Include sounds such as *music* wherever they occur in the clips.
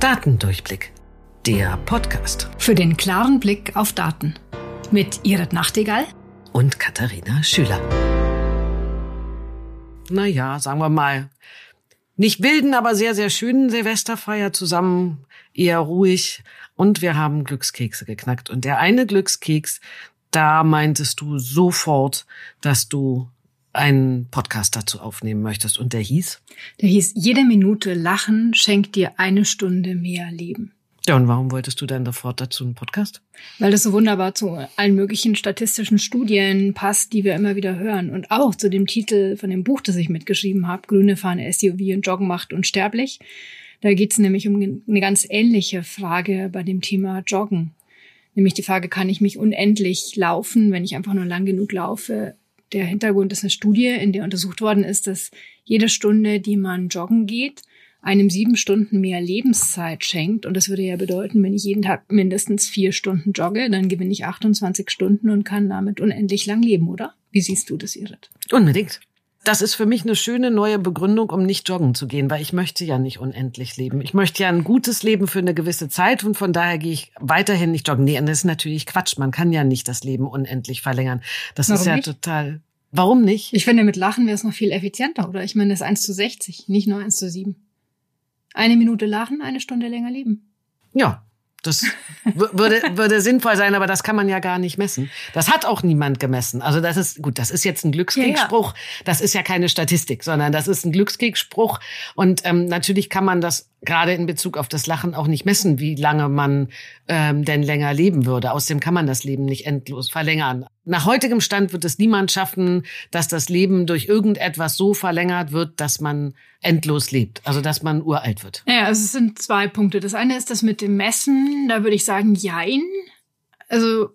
Datendurchblick. Der Podcast. Für den klaren Blick auf Daten. Mit Irit Nachtigall und Katharina Schüler. Naja, sagen wir mal, nicht wilden, aber sehr, sehr schönen Silvesterfeier zusammen, eher ruhig. Und wir haben Glückskekse geknackt. Und der eine Glückskeks, da meintest du sofort, dass du einen Podcast dazu aufnehmen möchtest. Und der hieß? Der hieß Jede Minute Lachen schenkt dir eine Stunde mehr Leben. Ja, und warum wolltest du dann sofort dazu einen Podcast? Weil das so wunderbar zu allen möglichen statistischen Studien passt, die wir immer wieder hören. Und auch zu dem Titel von dem Buch, das ich mitgeschrieben habe, Grüne Fahne SUV und Joggen macht unsterblich. Da geht es nämlich um eine ganz ähnliche Frage bei dem Thema Joggen. Nämlich die Frage, kann ich mich unendlich laufen, wenn ich einfach nur lang genug laufe? Der Hintergrund ist eine Studie, in der untersucht worden ist, dass jede Stunde, die man joggen geht, einem sieben Stunden mehr Lebenszeit schenkt. Und das würde ja bedeuten, wenn ich jeden Tag mindestens vier Stunden jogge, dann gewinne ich 28 Stunden und kann damit unendlich lang leben, oder? Wie siehst du das, Irit? Unbedingt. Das ist für mich eine schöne neue Begründung, um nicht joggen zu gehen, weil ich möchte ja nicht unendlich leben. Ich möchte ja ein gutes Leben für eine gewisse Zeit und von daher gehe ich weiterhin nicht joggen. Nee, und das ist natürlich Quatsch. Man kann ja nicht das Leben unendlich verlängern. Das Warum ist ja nicht? total. Warum nicht? Ich finde, mit Lachen wäre es noch viel effizienter, oder? Ich meine, das ist 1 zu 60, nicht nur 1 zu 7. Eine Minute lachen, eine Stunde länger leben. Ja, das würde, würde sinnvoll sein, aber das kann man ja gar nicht messen. Das hat auch niemand gemessen. Also das ist, gut, das ist jetzt ein Glückskeksspruch. Ja, ja. Das ist ja keine Statistik, sondern das ist ein Glückskeksspruch. Und ähm, natürlich kann man das gerade in Bezug auf das Lachen auch nicht messen, wie lange man ähm, denn länger leben würde. Außerdem kann man das Leben nicht endlos verlängern. Nach heutigem Stand wird es niemand schaffen, dass das Leben durch irgendetwas so verlängert wird, dass man endlos lebt, also dass man uralt wird. Ja, also es sind zwei Punkte. Das eine ist das mit dem Messen, da würde ich sagen, jein. Also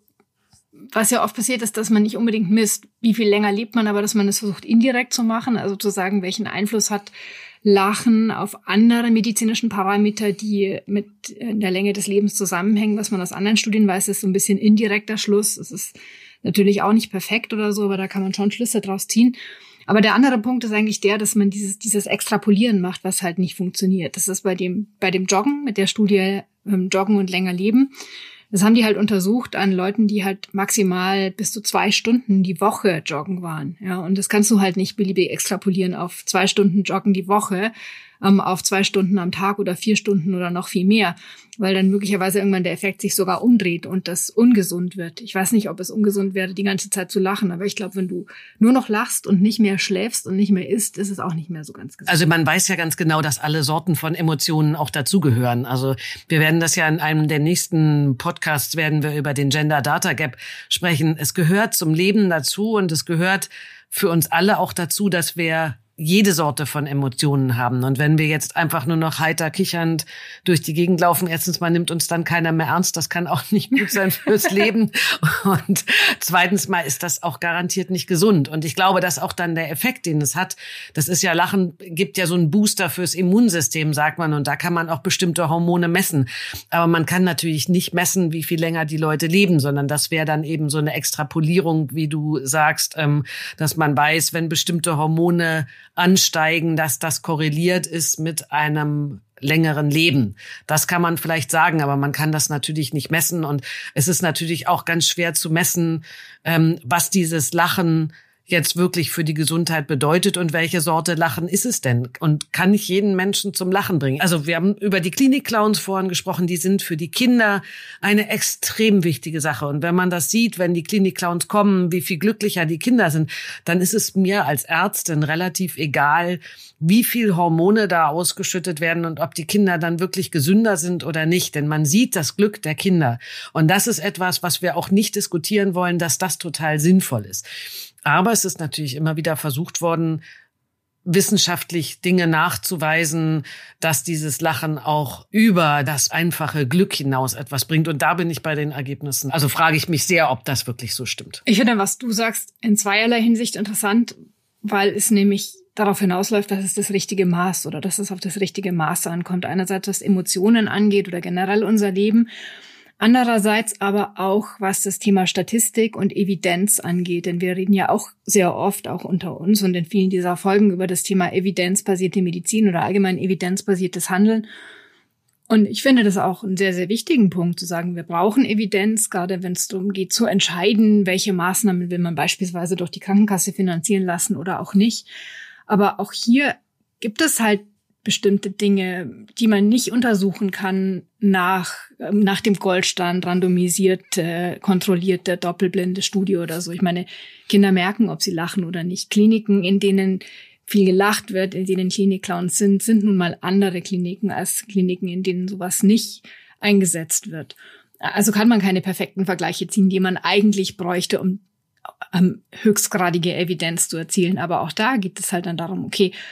was ja oft passiert ist, dass man nicht unbedingt misst, wie viel länger lebt man, aber dass man es versucht indirekt zu machen, also zu sagen, welchen Einfluss hat Lachen auf andere medizinischen Parameter, die mit der Länge des Lebens zusammenhängen. Was man aus anderen Studien weiß, ist so ein bisschen indirekter Schluss. Es ist natürlich auch nicht perfekt oder so, aber da kann man schon Schlüsse draus ziehen. Aber der andere Punkt ist eigentlich der, dass man dieses, dieses Extrapolieren macht, was halt nicht funktioniert. Das ist bei dem, bei dem Joggen mit der Studie ähm, Joggen und länger leben. Das haben die halt untersucht an Leuten, die halt maximal bis zu zwei Stunden die Woche joggen waren. Ja, und das kannst du halt nicht beliebig extrapolieren auf zwei Stunden joggen die Woche, ähm, auf zwei Stunden am Tag oder vier Stunden oder noch viel mehr, weil dann möglicherweise irgendwann der Effekt sich sogar umdreht und das ungesund wird. Ich weiß nicht, ob es ungesund wäre, die ganze Zeit zu lachen, aber ich glaube, wenn du nur noch lachst und nicht mehr schläfst und nicht mehr isst, ist es auch nicht mehr so ganz gesund. Also man weiß ja ganz genau, dass alle Sorten von Emotionen auch dazugehören. Also wir werden das ja in einem der nächsten Podcasts werden wir über den Gender Data Gap sprechen. Es gehört zum Leben dazu und es gehört für uns alle auch dazu, dass wir jede Sorte von Emotionen haben. Und wenn wir jetzt einfach nur noch heiter kichernd durch die Gegend laufen, erstens mal nimmt uns dann keiner mehr ernst. Das kann auch *laughs* nicht gut sein fürs Leben. Und zweitens mal ist das auch garantiert nicht gesund. Und ich glaube, dass auch dann der Effekt, den es hat, das ist ja Lachen, gibt ja so einen Booster fürs Immunsystem, sagt man. Und da kann man auch bestimmte Hormone messen. Aber man kann natürlich nicht messen, wie viel länger die Leute leben, sondern das wäre dann eben so eine Extrapolierung, wie du sagst, ähm, dass man weiß, wenn bestimmte Hormone ansteigen, dass das korreliert ist mit einem längeren Leben. Das kann man vielleicht sagen, aber man kann das natürlich nicht messen. Und es ist natürlich auch ganz schwer zu messen, ähm, was dieses Lachen jetzt wirklich für die Gesundheit bedeutet und welche Sorte Lachen ist es denn? Und kann ich jeden Menschen zum Lachen bringen? Also wir haben über die Klinik-Clowns vorhin gesprochen, die sind für die Kinder eine extrem wichtige Sache. Und wenn man das sieht, wenn die Klinik-Clowns kommen, wie viel glücklicher die Kinder sind, dann ist es mir als Ärztin relativ egal, wie viel Hormone da ausgeschüttet werden und ob die Kinder dann wirklich gesünder sind oder nicht. Denn man sieht das Glück der Kinder. Und das ist etwas, was wir auch nicht diskutieren wollen, dass das total sinnvoll ist. Aber es ist natürlich immer wieder versucht worden, wissenschaftlich Dinge nachzuweisen, dass dieses Lachen auch über das einfache Glück hinaus etwas bringt. Und da bin ich bei den Ergebnissen. Also frage ich mich sehr, ob das wirklich so stimmt. Ich finde, was du sagst, in zweierlei Hinsicht interessant, weil es nämlich darauf hinausläuft, dass es das richtige Maß oder dass es auf das richtige Maß ankommt. Einerseits, was Emotionen angeht oder generell unser Leben. Andererseits aber auch, was das Thema Statistik und Evidenz angeht, denn wir reden ja auch sehr oft, auch unter uns und in vielen dieser Folgen über das Thema evidenzbasierte Medizin oder allgemein evidenzbasiertes Handeln. Und ich finde das auch einen sehr, sehr wichtigen Punkt zu sagen, wir brauchen Evidenz, gerade wenn es darum geht zu entscheiden, welche Maßnahmen will man beispielsweise durch die Krankenkasse finanzieren lassen oder auch nicht. Aber auch hier gibt es halt bestimmte Dinge, die man nicht untersuchen kann nach, ähm, nach dem Goldstand, randomisierte, kontrollierte, doppelblinde Studie oder so. Ich meine, Kinder merken, ob sie lachen oder nicht. Kliniken, in denen viel gelacht wird, in denen Klinikclowns sind, sind nun mal andere Kliniken als Kliniken, in denen sowas nicht eingesetzt wird. Also kann man keine perfekten Vergleiche ziehen, die man eigentlich bräuchte, um um höchstgradige Evidenz zu erzielen. Aber auch da geht es halt dann darum, okay, ähm,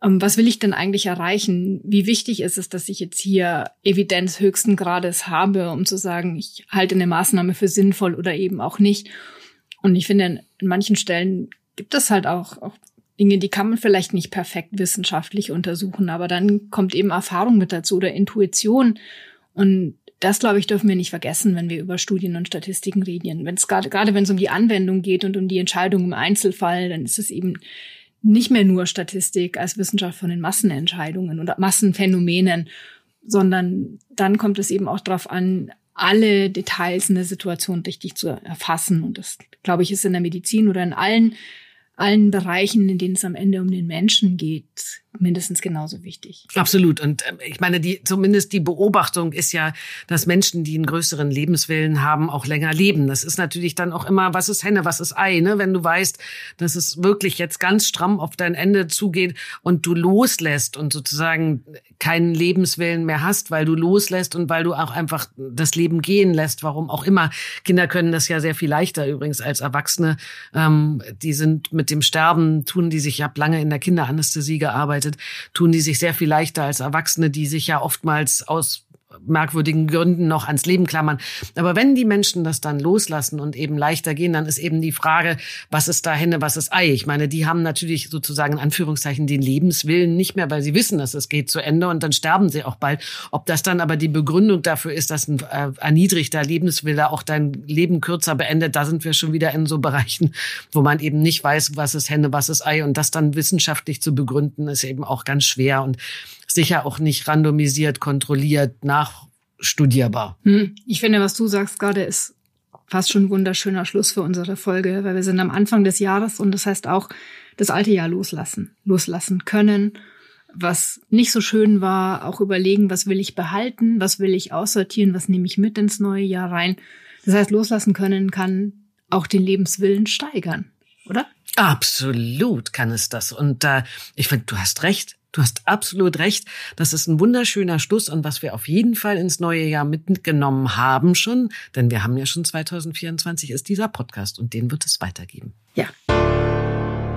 was will ich denn eigentlich erreichen? Wie wichtig ist es, dass ich jetzt hier Evidenz höchsten Grades habe, um zu sagen, ich halte eine Maßnahme für sinnvoll oder eben auch nicht? Und ich finde, in manchen Stellen gibt es halt auch, auch Dinge, die kann man vielleicht nicht perfekt wissenschaftlich untersuchen, aber dann kommt eben Erfahrung mit dazu oder Intuition. Und das, glaube ich, dürfen wir nicht vergessen, wenn wir über Studien und Statistiken reden. Wenn es gerade, gerade wenn es um die Anwendung geht und um die Entscheidung im Einzelfall, dann ist es eben nicht mehr nur Statistik als Wissenschaft von den Massenentscheidungen oder Massenphänomenen, sondern dann kommt es eben auch darauf an, alle Details in der Situation richtig zu erfassen. Und das, glaube ich, ist in der Medizin oder in allen allen Bereichen, in denen es am Ende um den Menschen geht, mindestens genauso wichtig. Absolut. Und äh, ich meine, die, zumindest die Beobachtung ist ja, dass Menschen, die einen größeren Lebenswillen haben, auch länger leben. Das ist natürlich dann auch immer, was ist Henne, was ist Ei, ne? Wenn du weißt, dass es wirklich jetzt ganz stramm auf dein Ende zugeht und du loslässt und sozusagen keinen Lebenswillen mehr hast, weil du loslässt und weil du auch einfach das Leben gehen lässt, warum auch immer. Kinder können das ja sehr viel leichter übrigens als Erwachsene. Ähm, die sind mit dem Sterben, tun die sich, ich habe lange in der Kinderanästhesie gearbeitet, tun die sich sehr viel leichter als Erwachsene, die sich ja oftmals aus merkwürdigen Gründen noch ans Leben klammern. Aber wenn die Menschen das dann loslassen und eben leichter gehen, dann ist eben die Frage, was ist da Henne, was ist Ei? Ich meine, die haben natürlich sozusagen in Anführungszeichen den Lebenswillen nicht mehr, weil sie wissen, dass es geht zu Ende und dann sterben sie auch bald. Ob das dann aber die Begründung dafür ist, dass ein äh, erniedrigter Lebenswille auch dein Leben kürzer beendet, da sind wir schon wieder in so Bereichen, wo man eben nicht weiß, was ist Henne, was ist Ei und das dann wissenschaftlich zu begründen, ist eben auch ganz schwer und sicher auch nicht randomisiert, kontrolliert, nachstudierbar. Hm. Ich finde, was du sagst gerade ist fast schon ein wunderschöner Schluss für unsere Folge, weil wir sind am Anfang des Jahres und das heißt auch das alte Jahr loslassen, loslassen können, was nicht so schön war, auch überlegen, was will ich behalten, was will ich aussortieren, was nehme ich mit ins neue Jahr rein. Das heißt, loslassen können kann auch den Lebenswillen steigern, oder? Absolut kann es das. Und äh, ich finde, du hast recht. Du hast absolut recht. Das ist ein wunderschöner Schluss und was wir auf jeden Fall ins neue Jahr mitgenommen haben schon, denn wir haben ja schon 2024 ist dieser Podcast und den wird es weitergeben. Ja.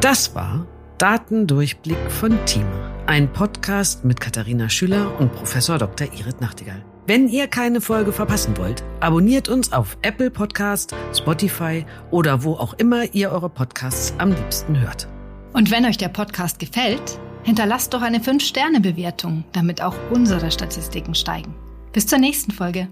Das war Datendurchblick von Thema, ein Podcast mit Katharina Schüler und Professor Dr. Irit Nachtigall. Wenn ihr keine Folge verpassen wollt, abonniert uns auf Apple Podcast, Spotify oder wo auch immer ihr eure Podcasts am liebsten hört. Und wenn euch der Podcast gefällt, Hinterlasst doch eine 5-Sterne-Bewertung, damit auch unsere Statistiken steigen. Bis zur nächsten Folge.